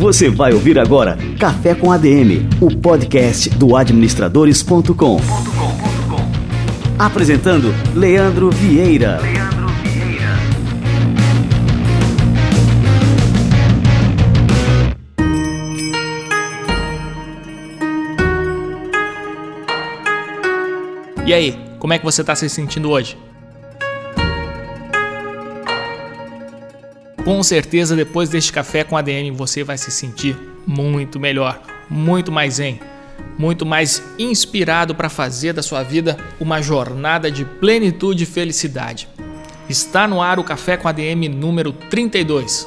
Você vai ouvir agora Café com ADM, o podcast do administradores.com. Apresentando Leandro Vieira. E aí, como é que você está se sentindo hoje? Com certeza, depois deste café com ADM, você vai se sentir muito melhor, muito mais zen, muito mais inspirado para fazer da sua vida uma jornada de plenitude e felicidade. Está no ar o Café com ADM número 32.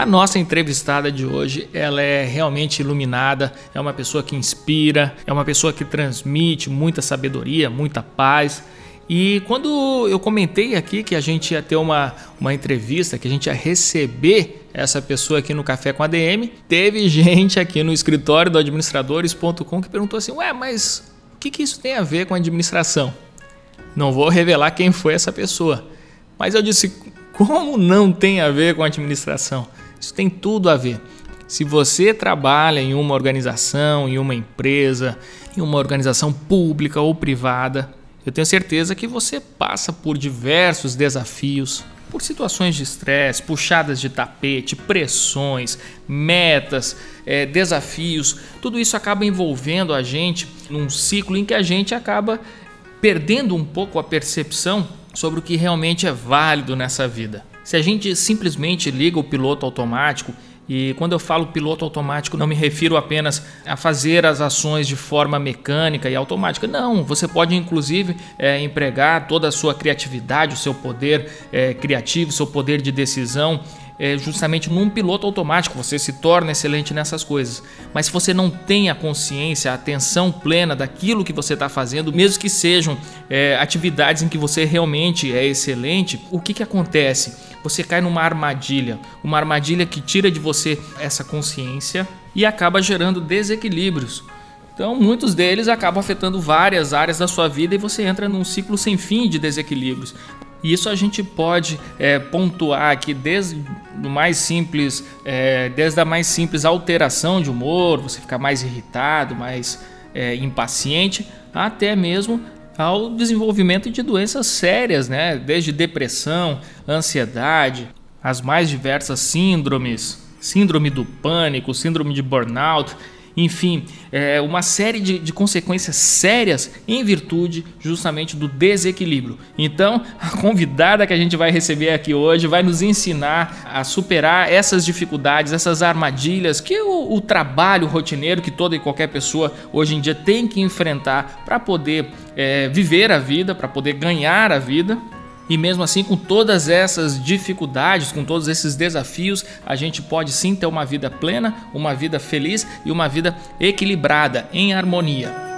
A nossa entrevistada de hoje, ela é realmente iluminada, é uma pessoa que inspira, é uma pessoa que transmite muita sabedoria, muita paz. E quando eu comentei aqui que a gente ia ter uma, uma entrevista, que a gente ia receber essa pessoa aqui no Café com a DM, teve gente aqui no escritório do administradores.com que perguntou assim: Ué, mas o que, que isso tem a ver com administração? Não vou revelar quem foi essa pessoa, mas eu disse: como não tem a ver com administração? Isso tem tudo a ver. Se você trabalha em uma organização, em uma empresa, em uma organização pública ou privada, eu tenho certeza que você passa por diversos desafios, por situações de estresse, puxadas de tapete, pressões, metas, é, desafios. Tudo isso acaba envolvendo a gente num ciclo em que a gente acaba perdendo um pouco a percepção sobre o que realmente é válido nessa vida. Se a gente simplesmente liga o piloto automático, e quando eu falo piloto automático, não me refiro apenas a fazer as ações de forma mecânica e automática. Não, você pode inclusive é, empregar toda a sua criatividade, o seu poder é, criativo, seu poder de decisão é, justamente num piloto automático, você se torna excelente nessas coisas. Mas se você não tem a consciência, a atenção plena daquilo que você está fazendo, mesmo que sejam é, atividades em que você realmente é excelente, o que, que acontece? Você cai numa armadilha, uma armadilha que tira de você essa consciência e acaba gerando desequilíbrios. Então, muitos deles acabam afetando várias áreas da sua vida e você entra num ciclo sem fim de desequilíbrios. E isso a gente pode é, pontuar aqui desde o mais simples, é, desde a mais simples alteração de humor, você ficar mais irritado, mais é, impaciente, até mesmo ao desenvolvimento de doenças sérias, né? Desde depressão, ansiedade, as mais diversas síndromes, síndrome do pânico, síndrome de burnout enfim, é uma série de, de consequências sérias em virtude justamente do desequilíbrio. Então, a convidada que a gente vai receber aqui hoje vai nos ensinar a superar essas dificuldades, essas armadilhas que o, o trabalho rotineiro que toda e qualquer pessoa hoje em dia tem que enfrentar para poder é, viver a vida, para poder ganhar a vida. E mesmo assim, com todas essas dificuldades, com todos esses desafios, a gente pode sim ter uma vida plena, uma vida feliz e uma vida equilibrada, em harmonia.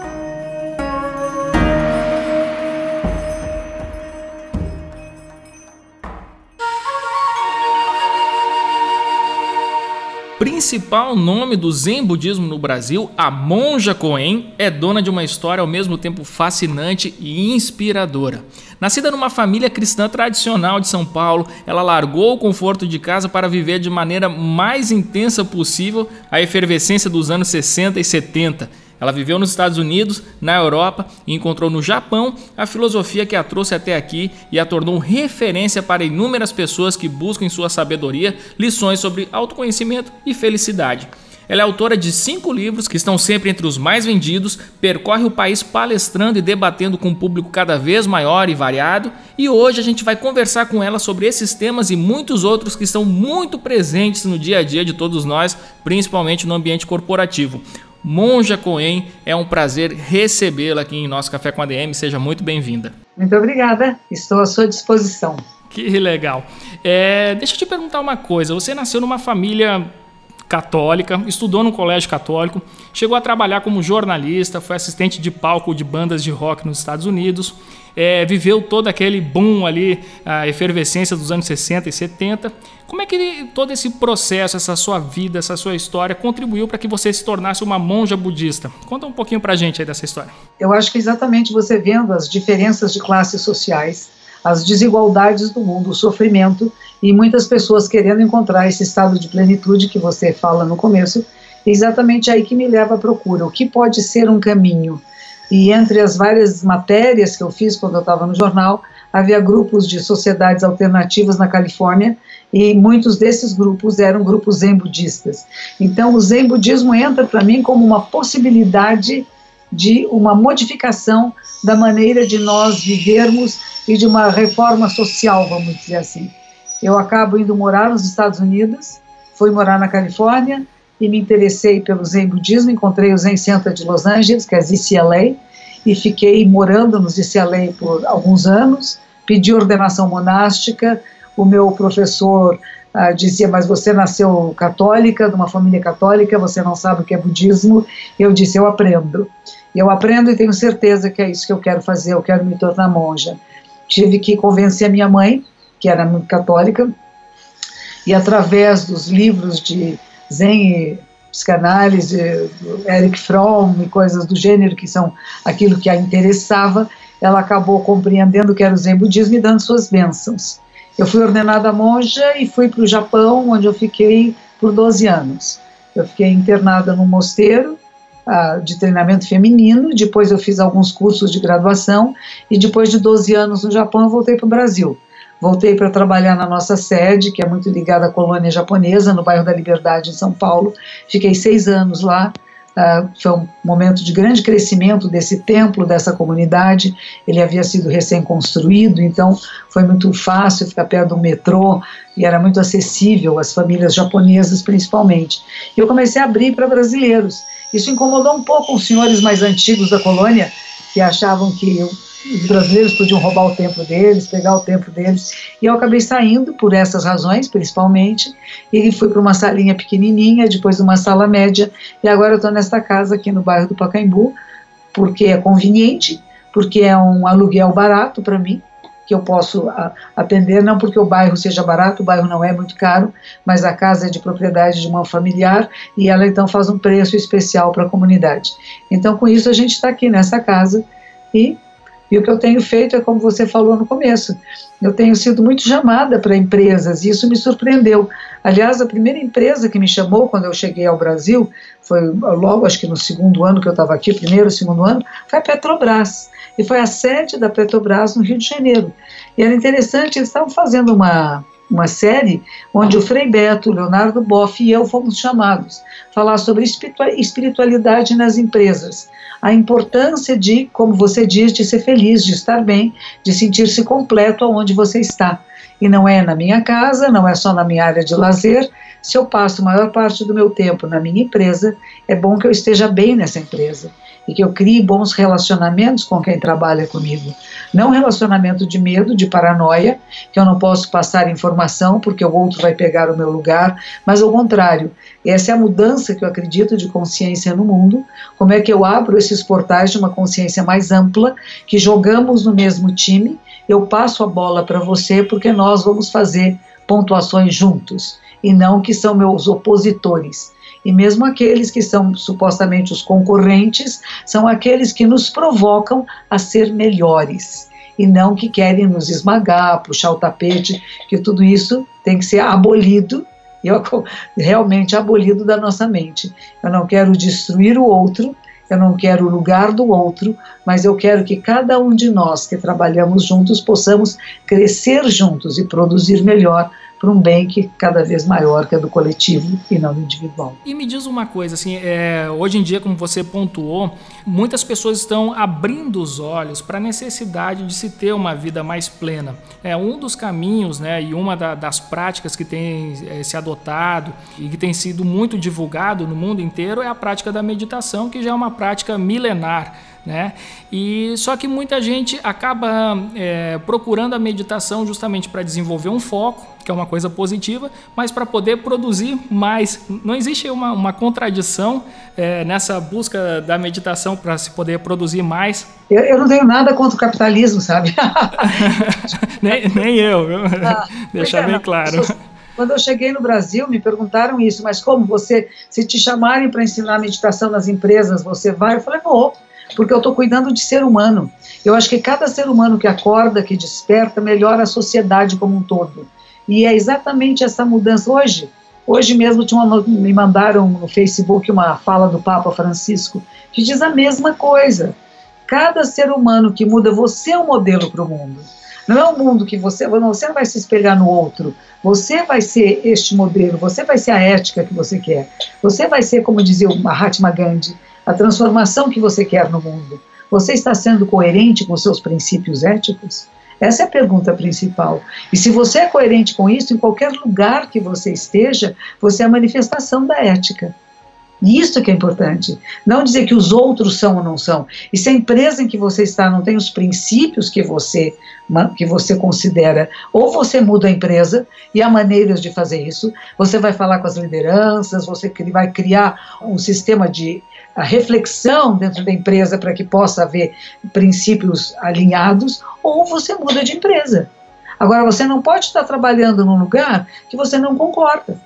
Principal nome do Zen budismo no Brasil, a monja Coen é dona de uma história ao mesmo tempo fascinante e inspiradora. Nascida numa família cristã tradicional de São Paulo, ela largou o conforto de casa para viver de maneira mais intensa possível a efervescência dos anos 60 e 70 ela viveu nos Estados Unidos, na Europa e encontrou no Japão a filosofia que a trouxe até aqui e a tornou referência para inúmeras pessoas que buscam em sua sabedoria lições sobre autoconhecimento e felicidade. Ela é autora de cinco livros que estão sempre entre os mais vendidos, percorre o país palestrando e debatendo com um público cada vez maior e variado, e hoje a gente vai conversar com ela sobre esses temas e muitos outros que estão muito presentes no dia a dia de todos nós, principalmente no ambiente corporativo. Monja Coen, é um prazer recebê-la aqui em nosso Café com a DM. Seja muito bem-vinda. Muito obrigada, estou à sua disposição. Que legal. É, deixa eu te perguntar uma coisa: você nasceu numa família católica, estudou no colégio católico, chegou a trabalhar como jornalista, foi assistente de palco de bandas de rock nos Estados Unidos, é, viveu todo aquele boom ali, a efervescência dos anos 60 e 70. Como é que todo esse processo, essa sua vida, essa sua história contribuiu para que você se tornasse uma monja budista? Conta um pouquinho para a gente aí dessa história. Eu acho que exatamente você vendo as diferenças de classes sociais, as desigualdades do mundo, o sofrimento e muitas pessoas querendo encontrar esse estado de plenitude que você fala no começo, é exatamente aí que me leva à procura. O que pode ser um caminho? E entre as várias matérias que eu fiz quando eu estava no jornal, havia grupos de sociedades alternativas na Califórnia e muitos desses grupos eram grupos zen budistas. Então o zen budismo entra para mim como uma possibilidade de uma modificação da maneira de nós vivermos e de uma reforma social, vamos dizer assim. Eu acabo indo morar nos Estados Unidos, fui morar na Califórnia e me interessei pelo Zen Budismo, encontrei o Zen Center de Los Angeles, que é ZCLA, e fiquei morando no ZCLA por alguns anos, pedi ordenação monástica, o meu professor ah, dizia, mas você nasceu católica, de uma família católica, você não sabe o que é budismo, eu disse, eu aprendo, eu aprendo e tenho certeza que é isso que eu quero fazer, eu quero me tornar monja. Tive que convencer a minha mãe, que era muito católica, e através dos livros de Zen e psicanálise, Eric Fromm e coisas do gênero, que são aquilo que a interessava, ela acabou compreendendo que era o Zen budismo e dando suas bênçãos. Eu fui ordenada monja e fui para o Japão, onde eu fiquei por 12 anos. Eu fiquei internada num mosteiro uh, de treinamento feminino, depois eu fiz alguns cursos de graduação e depois de 12 anos no Japão eu voltei para o Brasil. Voltei para trabalhar na nossa sede, que é muito ligada à colônia japonesa, no bairro da Liberdade, em São Paulo. Fiquei seis anos lá. Uh, foi um momento de grande crescimento desse templo, dessa comunidade. Ele havia sido recém-construído, então foi muito fácil ficar perto do metrô e era muito acessível às famílias japonesas, principalmente. E eu comecei a abrir para brasileiros. Isso incomodou um pouco os senhores mais antigos da colônia, que achavam que eu os brasileiros podiam roubar o tempo deles, pegar o tempo deles. E eu acabei saindo por essas razões, principalmente, e fui para uma salinha pequenininha, depois uma sala média, e agora eu estou nesta casa aqui no bairro do Pacaembu, porque é conveniente, porque é um aluguel barato para mim, que eu posso atender, não porque o bairro seja barato, o bairro não é muito caro, mas a casa é de propriedade de uma familiar e ela então faz um preço especial para a comunidade. Então, com isso, a gente está aqui nessa casa e e o que eu tenho feito é como você falou no começo. Eu tenho sido muito chamada para empresas e isso me surpreendeu. Aliás, a primeira empresa que me chamou quando eu cheguei ao Brasil, foi logo acho que no segundo ano que eu estava aqui, primeiro, segundo ano, foi a Petrobras. E foi a sede da Petrobras no Rio de Janeiro. E era interessante, eles estavam fazendo uma, uma série onde o Frei Beto, Leonardo Boff e eu fomos chamados falar sobre espiritualidade nas empresas a importância de, como você diz, de ser feliz, de estar bem, de sentir-se completo aonde você está. E não é na minha casa, não é só na minha área de lazer. Se eu passo a maior parte do meu tempo na minha empresa, é bom que eu esteja bem nessa empresa e que eu crie bons relacionamentos com quem trabalha comigo. Não relacionamento de medo, de paranoia, que eu não posso passar informação porque o outro vai pegar o meu lugar, mas ao contrário, essa é a mudança que eu acredito de consciência no mundo. Como é que eu abro esses portais de uma consciência mais ampla, que jogamos no mesmo time, eu passo a bola para você porque nós vamos fazer pontuações juntos e não que são meus opositores. E mesmo aqueles que são supostamente os concorrentes são aqueles que nos provocam a ser melhores e não que querem nos esmagar, puxar o tapete, que tudo isso tem que ser abolido, eu, realmente abolido da nossa mente. Eu não quero destruir o outro, eu não quero o lugar do outro, mas eu quero que cada um de nós que trabalhamos juntos possamos crescer juntos e produzir melhor para um bem que cada vez maior, que é do coletivo e não do individual. E me diz uma coisa, assim, é, hoje em dia, como você pontuou, muitas pessoas estão abrindo os olhos para a necessidade de se ter uma vida mais plena. É um dos caminhos, né, e uma da, das práticas que tem é, se adotado e que tem sido muito divulgado no mundo inteiro é a prática da meditação, que já é uma prática milenar né? E só que muita gente acaba é, procurando a meditação justamente para desenvolver um foco, que é uma coisa positiva, mas para poder produzir mais. Não existe uma, uma contradição é, nessa busca da meditação para se poder produzir mais. Eu, eu, não tenho nada contra o capitalismo, sabe? nem, nem eu, ah, deixar bem claro. Quando eu cheguei no Brasil, me perguntaram isso, mas como você, se te chamarem para ensinar meditação nas empresas, você vai? Eu falei, vou porque eu estou cuidando de ser humano. Eu acho que cada ser humano que acorda, que desperta, melhora a sociedade como um todo. E é exatamente essa mudança. Hoje, hoje mesmo uma, me mandaram no Facebook uma fala do Papa Francisco que diz a mesma coisa. Cada ser humano que muda, você é o um modelo para o mundo. Não é o um mundo que você, você não vai se espelhar no outro. Você vai ser este modelo, você vai ser a ética que você quer. Você vai ser, como dizia o Mahatma Gandhi, a transformação que você quer no mundo? Você está sendo coerente com seus princípios éticos? Essa é a pergunta principal. E se você é coerente com isso, em qualquer lugar que você esteja, você é a manifestação da ética. E isso que é importante. Não dizer que os outros são ou não são. E se a empresa em que você está não tem os princípios que você, que você considera, ou você muda a empresa e há maneiras de fazer isso, você vai falar com as lideranças, você vai criar um sistema de a reflexão dentro da empresa para que possa haver princípios alinhados, ou você muda de empresa. Agora, você não pode estar trabalhando num lugar que você não concorda.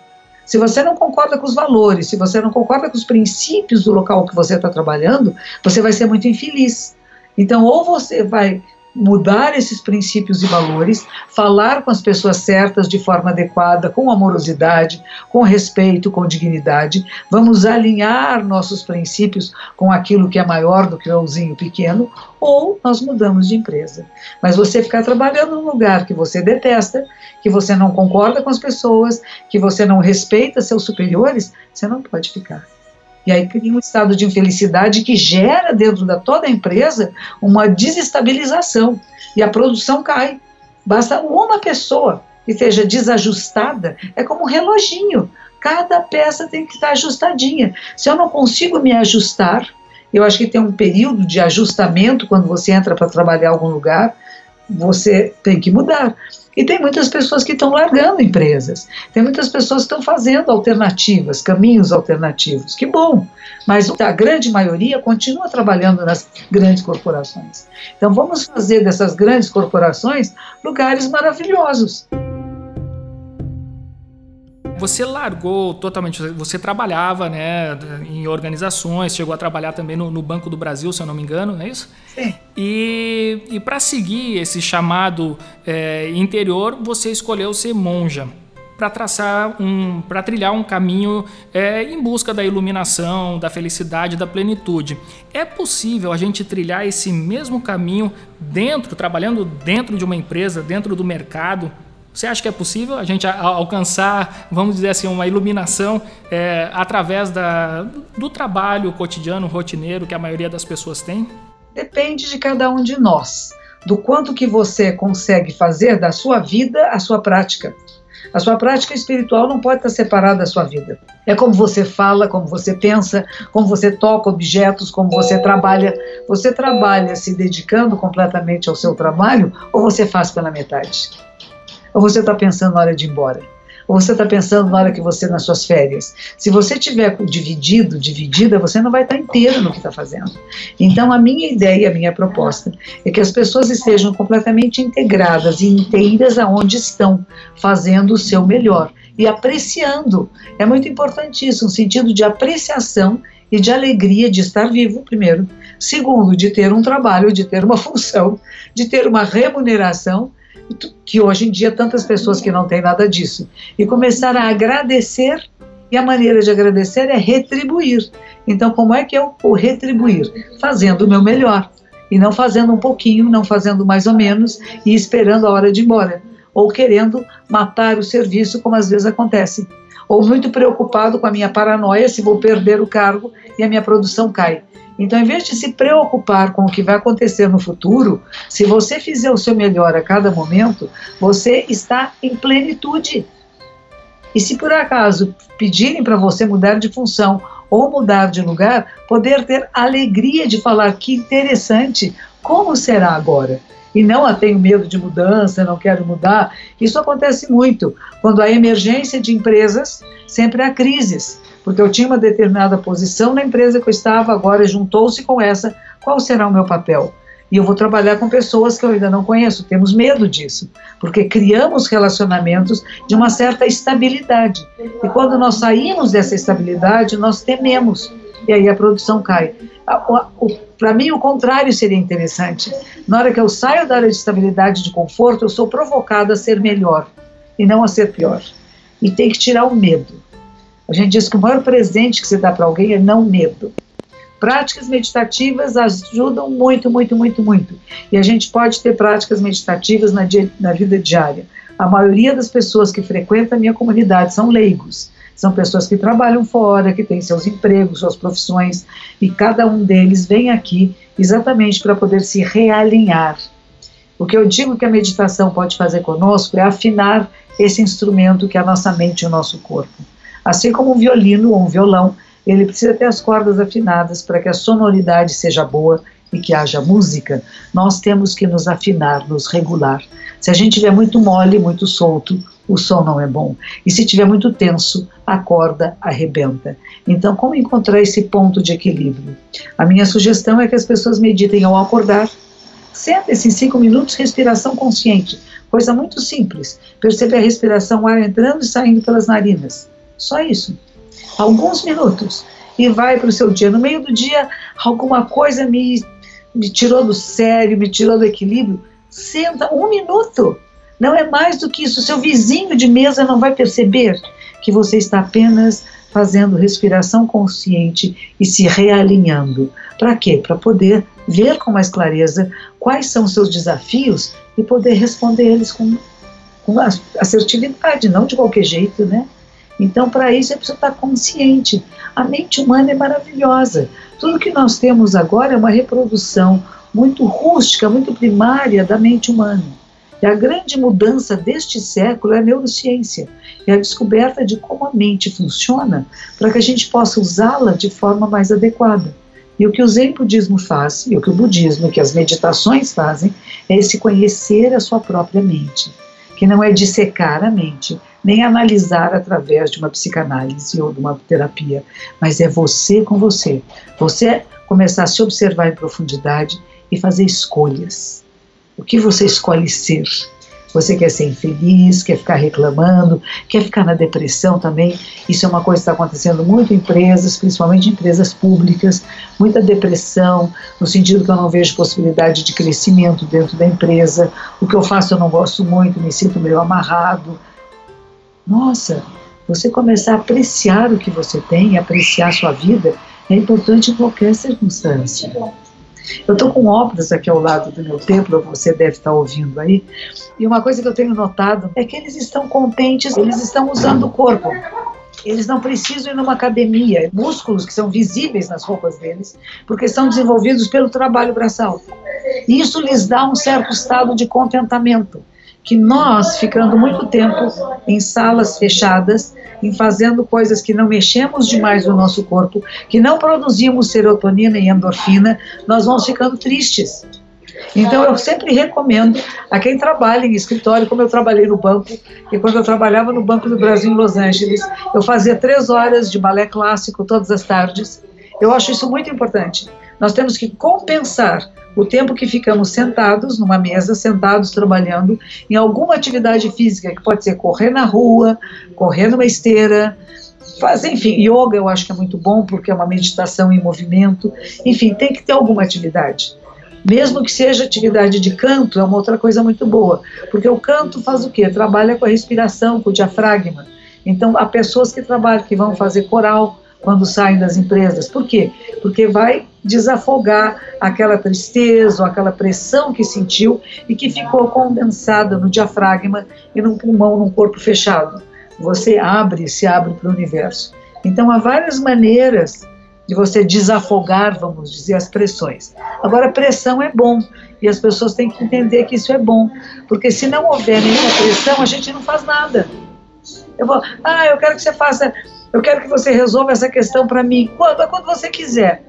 Se você não concorda com os valores, se você não concorda com os princípios do local que você está trabalhando, você vai ser muito infeliz. Então, ou você vai mudar esses princípios e valores, falar com as pessoas certas de forma adequada, com amorosidade, com respeito, com dignidade. Vamos alinhar nossos princípios com aquilo que é maior do que o euzinho pequeno, ou nós mudamos de empresa. Mas você ficar trabalhando num lugar que você detesta, que você não concorda com as pessoas, que você não respeita seus superiores, você não pode ficar. E aí cria um estado de infelicidade que gera dentro da toda a empresa uma desestabilização e a produção cai. Basta uma pessoa que esteja desajustada, é como um reloginho. Cada peça tem que estar ajustadinha. Se eu não consigo me ajustar, eu acho que tem um período de ajustamento quando você entra para trabalhar em algum lugar, você tem que mudar. E tem muitas pessoas que estão largando empresas, tem muitas pessoas que estão fazendo alternativas, caminhos alternativos. Que bom! Mas a grande maioria continua trabalhando nas grandes corporações. Então vamos fazer dessas grandes corporações lugares maravilhosos você largou totalmente, você trabalhava né, em organizações, chegou a trabalhar também no, no Banco do Brasil, se eu não me engano, não é isso? Sim. E, e para seguir esse chamado é, interior, você escolheu ser monja para traçar um, para trilhar um caminho é, em busca da iluminação, da felicidade, da plenitude. É possível a gente trilhar esse mesmo caminho dentro, trabalhando dentro de uma empresa, dentro do mercado, você acha que é possível a gente alcançar, vamos dizer assim, uma iluminação é, através da, do trabalho cotidiano, rotineiro que a maioria das pessoas tem? Depende de cada um de nós, do quanto que você consegue fazer da sua vida a sua prática. A sua prática espiritual não pode estar separada da sua vida. É como você fala, como você pensa, como você toca objetos, como você trabalha. Você trabalha se dedicando completamente ao seu trabalho ou você faz pela metade? Ou você está pensando na hora de ir embora? Ou você está pensando na hora que você nas suas férias? Se você tiver dividido, dividida, você não vai estar inteiro no que está fazendo. Então, a minha ideia, a minha proposta é que as pessoas estejam completamente integradas e inteiras aonde estão, fazendo o seu melhor e apreciando. É muito importante isso, um sentido de apreciação e de alegria de estar vivo, primeiro. Segundo, de ter um trabalho, de ter uma função, de ter uma remuneração que hoje em dia tantas pessoas que não têm nada disso, e começar a agradecer, e a maneira de agradecer é retribuir. Então, como é que eu vou retribuir? Fazendo o meu melhor, e não fazendo um pouquinho, não fazendo mais ou menos, e esperando a hora de ir embora, ou querendo matar o serviço, como às vezes acontece, ou muito preocupado com a minha paranoia se vou perder o cargo e a minha produção cai. Então, em vez de se preocupar com o que vai acontecer no futuro, se você fizer o seu melhor a cada momento, você está em plenitude. E se por acaso pedirem para você mudar de função ou mudar de lugar, poder ter alegria de falar que interessante, como será agora? E não, tenho medo de mudança, não quero mudar. Isso acontece muito. Quando há emergência de empresas, sempre há crises. Porque eu tinha uma determinada posição na empresa que eu estava, agora juntou-se com essa, qual será o meu papel? E eu vou trabalhar com pessoas que eu ainda não conheço. Temos medo disso, porque criamos relacionamentos de uma certa estabilidade. E quando nós saímos dessa estabilidade, nós tememos. E aí a produção cai. Para mim, o contrário seria interessante. Na hora que eu saio da área de estabilidade de conforto, eu sou provocada a ser melhor e não a ser pior. E tem que tirar o medo. A gente diz que o maior presente que você dá para alguém é não medo. Práticas meditativas ajudam muito, muito, muito, muito. E a gente pode ter práticas meditativas na, dia, na vida diária. A maioria das pessoas que frequentam a minha comunidade são leigos. São pessoas que trabalham fora, que têm seus empregos, suas profissões, e cada um deles vem aqui exatamente para poder se realinhar. O que eu digo que a meditação pode fazer conosco é afinar esse instrumento que é a nossa mente e o nosso corpo. Assim como um violino ou um violão ele precisa ter as cordas afinadas para que a sonoridade seja boa e que haja música, nós temos que nos afinar, nos regular. Se a gente tiver muito mole, muito solto, o som não é bom. E se tiver muito tenso, a corda arrebenta. Então, como encontrar esse ponto de equilíbrio? A minha sugestão é que as pessoas meditem ao acordar. Sentem-se em cinco minutos, respiração consciente. Coisa muito simples. Perceber a respiração, o ar entrando e saindo pelas narinas. Só isso alguns minutos, e vai para o seu dia. No meio do dia, alguma coisa me, me tirou do sério, me tirou do equilíbrio. Senta um minuto. Não é mais do que isso. Seu vizinho de mesa não vai perceber que você está apenas fazendo respiração consciente e se realinhando. Para quê? Para poder ver com mais clareza quais são os seus desafios e poder responder eles com, com assertividade, não de qualquer jeito, né? Então, para isso, é preciso estar consciente. A mente humana é maravilhosa. Tudo que nós temos agora é uma reprodução muito rústica, muito primária da mente humana. E a grande mudança deste século é a neurociência, é a descoberta de como a mente funciona para que a gente possa usá-la de forma mais adequada. E o que o Zen budismo faz, e o que o budismo, que as meditações fazem, é esse conhecer a sua própria mente, que não é dissecar a mente, nem analisar através de uma psicanálise ou de uma terapia, mas é você com você. Você começar a se observar em profundidade e fazer escolhas. O que você escolhe ser? Você quer ser infeliz, quer ficar reclamando, quer ficar na depressão também. Isso é uma coisa que está acontecendo muito em empresas, principalmente em empresas públicas. Muita depressão, no sentido que eu não vejo possibilidade de crescimento dentro da empresa. O que eu faço eu não gosto muito, me sinto meio amarrado. Nossa, você começar a apreciar o que você tem, apreciar a sua vida, é importante em qualquer circunstância. Eu estou com obras aqui ao lado do meu templo, você deve estar ouvindo aí, e uma coisa que eu tenho notado é que eles estão contentes, eles estão usando o corpo. Eles não precisam ir numa academia, músculos que são visíveis nas roupas deles, porque são desenvolvidos pelo trabalho braçal. Isso lhes dá um certo estado de contentamento que nós, ficando muito tempo em salas fechadas, em fazendo coisas que não mexemos demais no nosso corpo, que não produzimos serotonina e endorfina, nós vamos ficando tristes. Então eu sempre recomendo a quem trabalha em escritório, como eu trabalhei no banco, e quando eu trabalhava no Banco do Brasil em Los Angeles, eu fazia três horas de balé clássico todas as tardes. Eu acho isso muito importante. Nós temos que compensar o tempo que ficamos sentados numa mesa, sentados trabalhando em alguma atividade física, que pode ser correr na rua, correr numa esteira, fazer, enfim, yoga eu acho que é muito bom porque é uma meditação em movimento, enfim, tem que ter alguma atividade. Mesmo que seja atividade de canto, é uma outra coisa muito boa, porque o canto faz o quê? Trabalha com a respiração, com o diafragma. Então, há pessoas que trabalham, que vão fazer coral, quando saem das empresas. Por quê? Porque vai desafogar aquela tristeza ou aquela pressão que sentiu e que ficou condensada no diafragma e no pulmão, num corpo fechado. Você abre, se abre para o universo. Então há várias maneiras de você desafogar, vamos dizer, as pressões. Agora, pressão é bom e as pessoas têm que entender que isso é bom, porque se não houver nenhuma pressão, a gente não faz nada. Eu vou, ah, eu quero que você faça Eu quero que você resolva essa questão para mim quando, quando você quiser.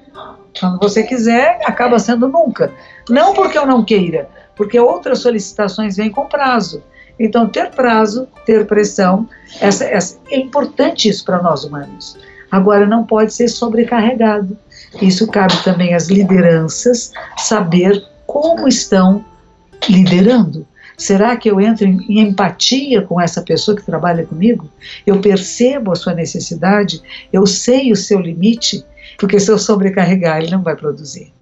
Quando você quiser, acaba sendo nunca. Não porque eu não queira, porque outras solicitações vêm com prazo. Então, ter prazo, ter pressão, essa, essa, é importante isso para nós humanos. Agora, não pode ser sobrecarregado. Isso cabe também às lideranças saber como estão liderando. Será que eu entro em, em, empatia com essa pessoa que trabalha comigo? Eu percebo a sua necessidade, eu sei o seu limite, porque se eu sobrecarregar, ele não vai produzir.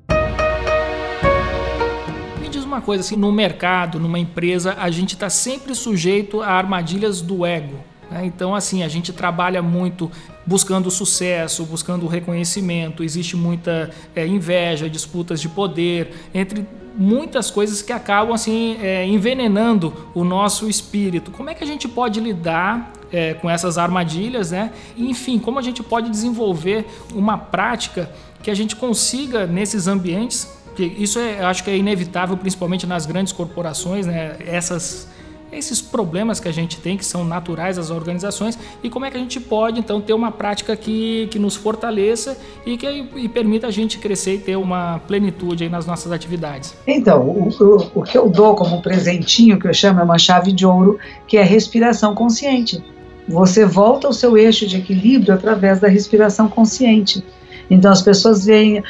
Me diz uma coisa assim, no mercado, numa empresa, a gente está sempre sujeito a armadilhas do ego. Né? Então, assim, a gente trabalha muito buscando sucesso, buscando reconhecimento, existe muita é, inveja, disputas de poder, entre muitas coisas que acabam assim é, envenenando o nosso espírito. Como é que a gente pode lidar é, com essas armadilhas, né? Enfim, como a gente pode desenvolver uma prática que a gente consiga nesses ambientes, que isso é, acho que é inevitável, principalmente nas grandes corporações, né? Essas esses problemas que a gente tem, que são naturais das organizações, e como é que a gente pode, então, ter uma prática que, que nos fortaleça e que e permita a gente crescer e ter uma plenitude nas nossas atividades. Então, o, o, o que eu dou como presentinho, que eu chamo é uma chave de ouro, que é a respiração consciente. Você volta ao seu eixo de equilíbrio através da respiração consciente. Então as pessoas veem,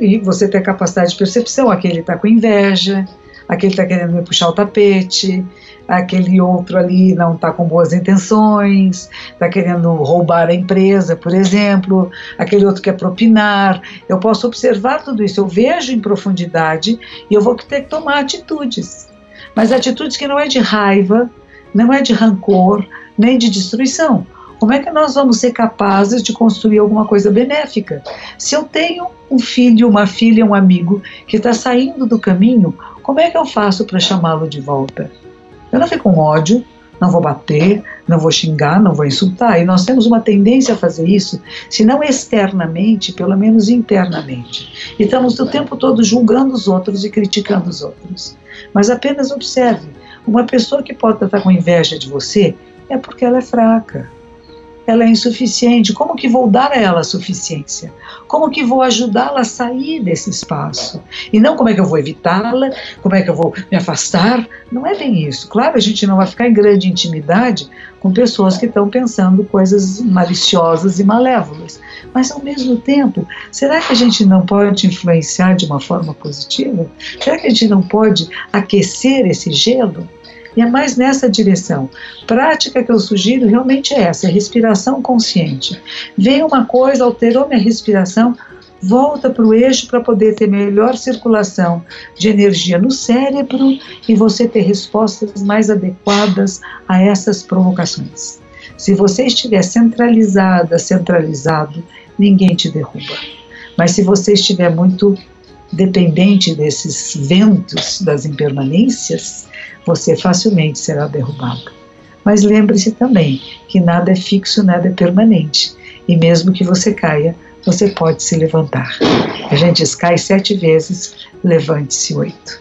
e você tem capacidade de percepção, aquele está com inveja, aquele está querendo me puxar o tapete, aquele outro ali não está com boas intenções, está querendo roubar a empresa, por exemplo, aquele outro quer propinar. Eu posso observar tudo isso, eu vejo em profundidade e eu vou ter que tomar atitudes. Mas atitudes que não é de raiva, não é de rancor, nem de destruição. Como é que nós vamos ser capazes de construir alguma coisa benéfica? Se eu tenho um filho, uma filha, um amigo que está saindo do caminho, como é que eu faço para chamá-lo de volta? Eu não fico com ódio, não vou bater, não vou xingar, não vou insultar. E nós temos uma tendência a fazer isso, se não externamente, pelo menos internamente. E estamos o tempo todo julgando os outros e criticando os outros. Mas apenas observe: uma pessoa que pode estar com inveja de você é porque ela é fraca ela é insuficiente. Como que vou dar a ela a suficiência? Como que vou ajudá-la a sair desse espaço? E não como é que eu vou evitá-la, como é que eu vou me afastar. Não é bem isso. Claro, a gente não vai ficar em grande intimidade com pessoas que estão pensando coisas maliciosas e malévolas. Mas, ao mesmo tempo, será que a gente não pode influenciar de uma forma positiva? Será que a gente não pode aquecer esse gelo? E é mais nessa direção. Prática que eu sugiro realmente é essa, é respiração consciente. Vem uma coisa, alterou minha respiração, volta para o eixo para poder ter melhor circulação de energia no cérebro e você ter respostas mais adequadas a essas provocações. Se você estiver centralizada, centralizado, ninguém te derruba. Mas se você estiver muito dependente desses ventos das impermanências, você facilmente será derrubado. Mas lembre-se também que nada é fixo, nada é permanente. E mesmo que você caia, você pode se levantar. A gente diz: cai sete vezes, levante-se oito.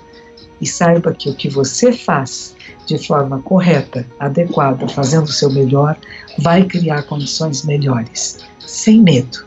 E saiba que o que você faz de forma correta, adequada, fazendo o seu melhor, vai criar condições melhores, sem medo.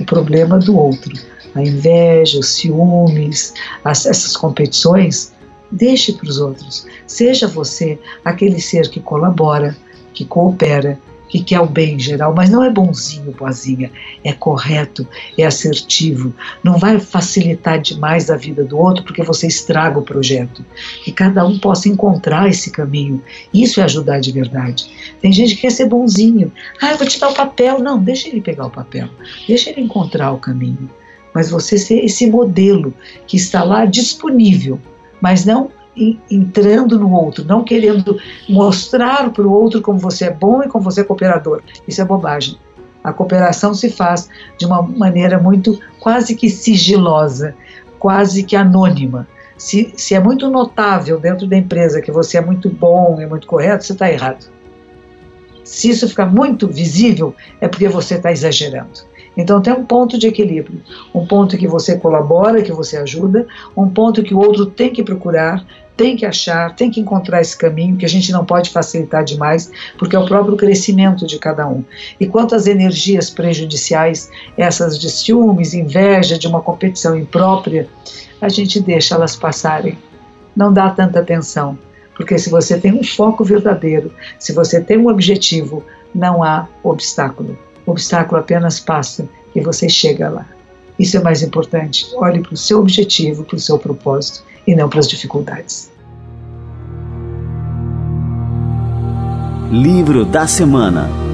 O problema do outro, a inveja, os ciúmes, as, essas competições, Deixe para os outros. Seja você aquele ser que colabora, que coopera, que quer o bem em geral, mas não é bonzinho, boazinha, é correto, é assertivo, não vai facilitar demais a vida do outro porque você estraga o projeto. Que cada um possa encontrar esse caminho. Isso é ajudar de verdade. Tem gente que quer ser bonzinho. Ah, eu vou te dar o papel. Não, deixa ele pegar o papel. Deixa ele encontrar o caminho. Mas você ser esse modelo que está lá disponível mas não entrando no outro, não querendo mostrar para o outro como você é bom e como você é cooperador. Isso é bobagem. A cooperação se faz de uma maneira muito quase que sigilosa, quase que anônima. Se, se é muito notável dentro da empresa que você é muito bom e muito correto, você está errado. Se isso ficar muito visível, é porque você está exagerando. Então tem um ponto de equilíbrio, um ponto que você colabora, que você ajuda, um ponto que o outro tem que procurar tem que achar, tem que encontrar esse caminho que a gente não pode facilitar demais, porque é o próprio crescimento de cada um. E quanto às energias prejudiciais, essas de ciúmes, inveja, de uma competição imprópria, a gente deixa elas passarem. Não dá tanta atenção, porque se você tem um foco verdadeiro, se você tem um objetivo, não há obstáculo. O obstáculo apenas passa e você chega lá. Isso é mais importante. Olhe para o seu objetivo, para o seu propósito e não para as dificuldades. Livro da Semana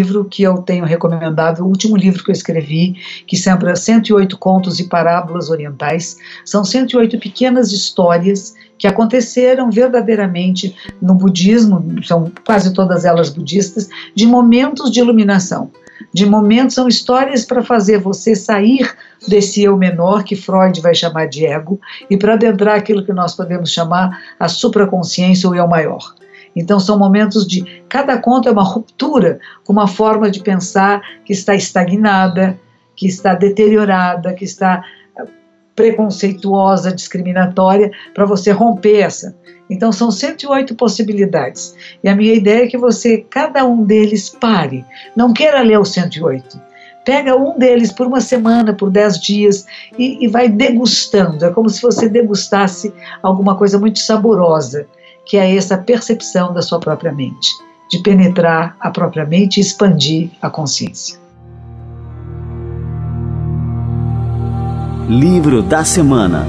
livro que eu tenho recomendado, o último livro que eu escrevi, que são 108 contos e parábolas orientais. São 108 pequenas histórias que aconteceram verdadeiramente no budismo, são quase todas elas budistas, de momentos de iluminação. De momentos são histórias para fazer você sair desse eu menor, que Freud vai chamar de ego, e para adentrar aquilo que nós podemos chamar a supraconsciência ou eu maior. Então são momentos de cada conto é uma ruptura com uma forma de pensar que está estagnada, que está deteriorada, que está preconceituosa, discriminatória, para você romper essa. Então são 108 possibilidades. E a minha ideia é que você, cada um deles, pare. Não queira ler os 108. Pega um deles por uma semana, por dez dias e, e vai degustando. É como se você degustasse alguma coisa muito saborosa, que é essa percepção da sua própria mente, de penetrar a própria mente e expandir a consciência. Livro da Semana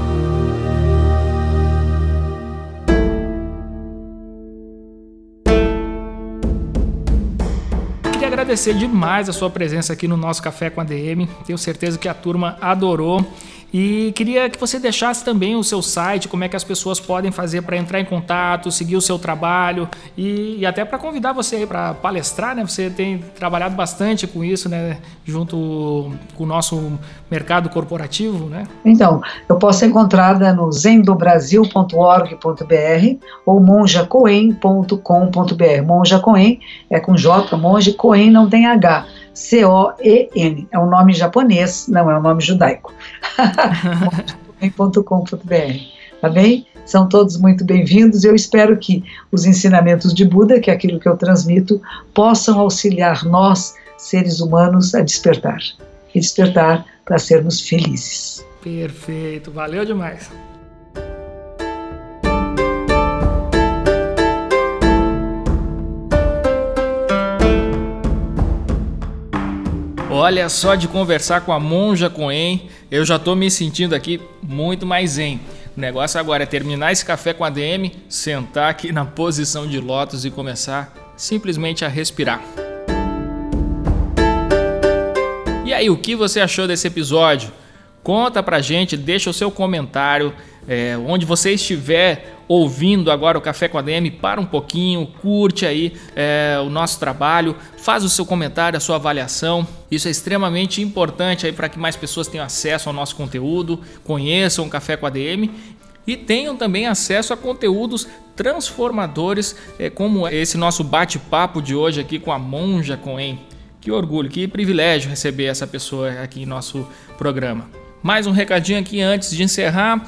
Queria agradecer demais a sua presença aqui no nosso Café com a DM. Tenho certeza que a turma adorou. E queria que você deixasse também o seu site, como é que as pessoas podem fazer para entrar em contato, seguir o seu trabalho e, e até para convidar você para palestrar, né? Você tem trabalhado bastante com isso, né? Junto com o nosso mercado corporativo, né? Então, eu posso ser encontrada no zendobrasil.org.br ou monjacoen.com.br. Monja Coen é com J, monge, Coen não tem H. C-O-E-N. É um nome japonês, não é um nome judaico. .com.br. Tá bem? São todos muito bem-vindos. Eu espero que os ensinamentos de Buda, que é aquilo que eu transmito, possam auxiliar nós, seres humanos, a despertar. E despertar para sermos felizes. Perfeito, valeu demais. Olha só de conversar com a Monja Coen, eu já estou me sentindo aqui muito mais zen. O negócio agora é terminar esse café com a DM, sentar aqui na posição de lótus e começar simplesmente a respirar. E aí, o que você achou desse episódio? Conta pra gente, deixa o seu comentário, é, onde você estiver ouvindo agora o Café com a DM, para um pouquinho, curte aí é, o nosso trabalho, faz o seu comentário, a sua avaliação. Isso é extremamente importante aí para que mais pessoas tenham acesso ao nosso conteúdo, conheçam o Café com a DM e tenham também acesso a conteúdos transformadores, é, como esse nosso bate-papo de hoje aqui com a Monja Coen. Que orgulho, que privilégio receber essa pessoa aqui em nosso programa. Mais um recadinho aqui antes de encerrar.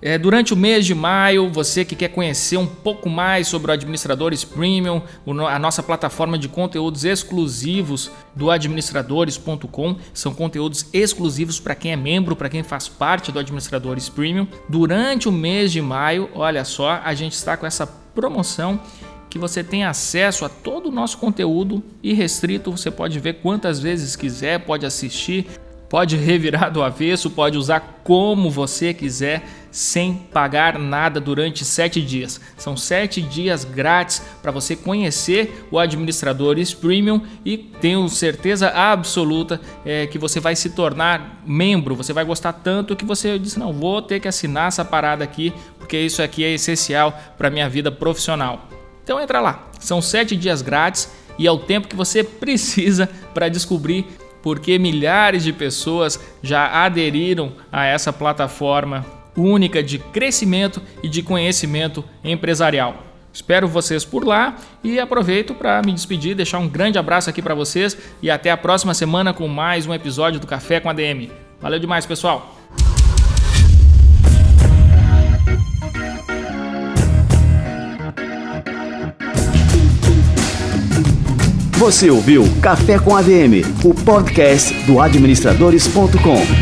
É, durante o mês de maio, você que quer conhecer um pouco mais sobre o Administradores Premium, a nossa plataforma de conteúdos exclusivos do administradores.com, são conteúdos exclusivos para quem é membro, para quem faz parte do Administradores Premium. Durante o mês de maio, olha só, a gente está com essa promoção que você tem acesso a todo o nosso conteúdo e restrito, você pode ver quantas vezes quiser, pode assistir, pode revirar do avesso, pode usar como você quiser sem pagar nada durante sete dias. São sete dias grátis para você conhecer o Administradores Premium e tenho certeza absoluta é, que você vai se tornar membro. Você vai gostar tanto que você disse: Não, vou ter que assinar essa parada aqui porque isso aqui é essencial para minha vida profissional. Então entra lá, são sete dias grátis e é o tempo que você precisa para descobrir porque milhares de pessoas já aderiram a essa plataforma única de crescimento e de conhecimento empresarial. Espero vocês por lá e aproveito para me despedir, deixar um grande abraço aqui para vocês e até a próxima semana com mais um episódio do Café com a DM. Valeu demais, pessoal! Você ouviu Café com ADM, o podcast do administradores.com.